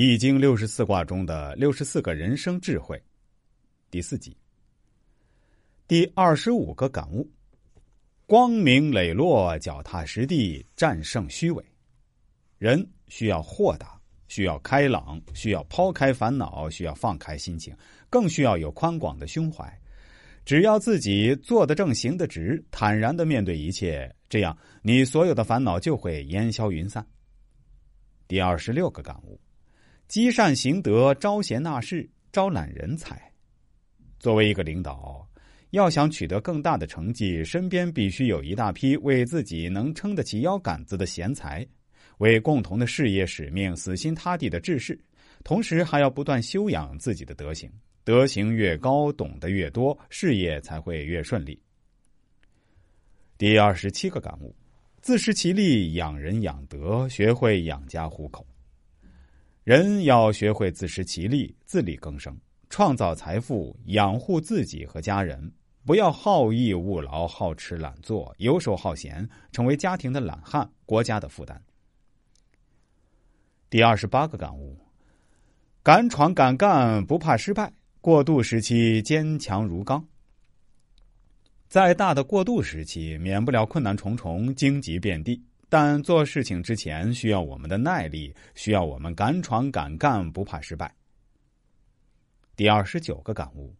易经》六十四卦中的六十四个人生智慧，第四集。第二十五个感悟：光明磊落，脚踏实地，战胜虚伪。人需要豁达，需要开朗，需要抛开烦恼，需要放开心情，更需要有宽广的胸怀。只要自己做得正，行得直，坦然的面对一切，这样你所有的烦恼就会烟消云散。第二十六个感悟。积善行德，招贤纳士，招揽人才。作为一个领导，要想取得更大的成绩，身边必须有一大批为自己能撑得起腰杆子的贤才，为共同的事业使命死心塌地的志士。同时，还要不断修养自己的德行。德行越高，懂得越多，事业才会越顺利。第二十七个感悟：自食其力，养人养德，学会养家糊口。人要学会自食其力、自力更生，创造财富，养护自己和家人。不要好逸恶劳、好吃懒做、游手好闲，成为家庭的懒汉、国家的负担。第二十八个感悟：敢闯敢干，不怕失败。过渡时期坚强如钢。再大的过渡时期，免不了困难重重、荆棘遍地。但做事情之前需要我们的耐力，需要我们敢闯敢干，不怕失败。第二十九个感悟：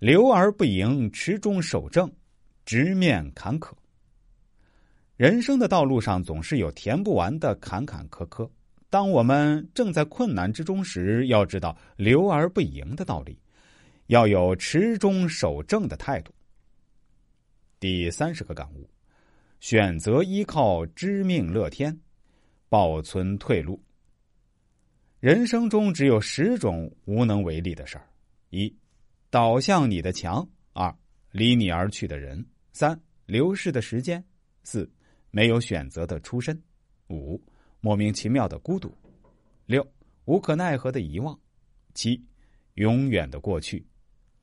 留而不盈，持中守正，直面坎坷。人生的道路上总是有填不完的坎坎坷坷。当我们正在困难之中时，要知道留而不盈的道理，要有持中守正的态度。第三十个感悟。选择依靠知命乐天，保存退路。人生中只有十种无能为力的事儿：一、倒向你的墙；二、离你而去的人；三、流逝的时间；四、没有选择的出身；五、莫名其妙的孤独；六、无可奈何的遗忘；七、永远的过去；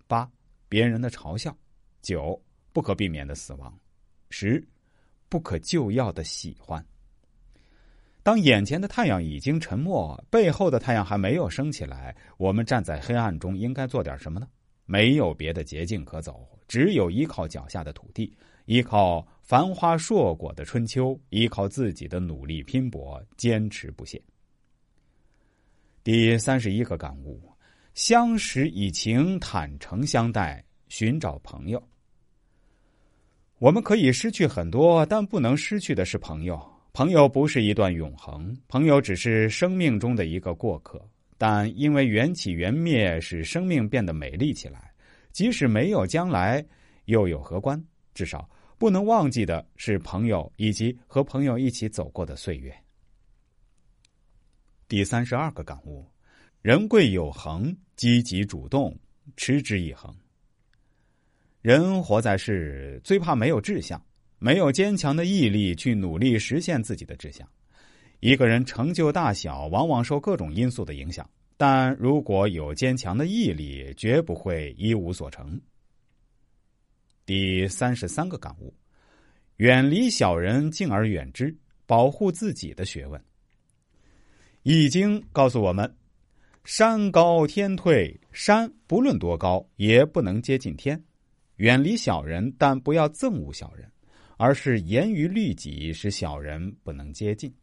八、别人的嘲笑；九、不可避免的死亡；十。不可救药的喜欢。当眼前的太阳已经沉没，背后的太阳还没有升起来，我们站在黑暗中，应该做点什么呢？没有别的捷径可走，只有依靠脚下的土地，依靠繁花硕果的春秋，依靠自己的努力拼搏，坚持不懈。第三十一个感悟：相识以情，坦诚相待，寻找朋友。我们可以失去很多，但不能失去的是朋友。朋友不是一段永恒，朋友只是生命中的一个过客。但因为缘起缘灭，使生命变得美丽起来。即使没有将来，又有何关？至少不能忘记的是朋友，以及和朋友一起走过的岁月。第三十二个感悟：人贵有恒，积极主动，持之以恒。人活在世，最怕没有志向，没有坚强的毅力去努力实现自己的志向。一个人成就大小，往往受各种因素的影响，但如果有坚强的毅力，绝不会一无所成。第三十三个感悟：远离小人，敬而远之，保护自己的学问。易经告诉我们：山高天退，山不论多高，也不能接近天。远离小人，但不要憎恶小人，而是严于律己，使小人不能接近。